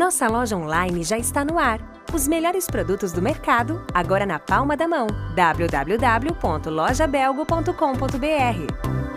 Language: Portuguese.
Nossa loja online já está no ar. Os melhores produtos do mercado, agora na palma da mão. www.lojabelgo.com.br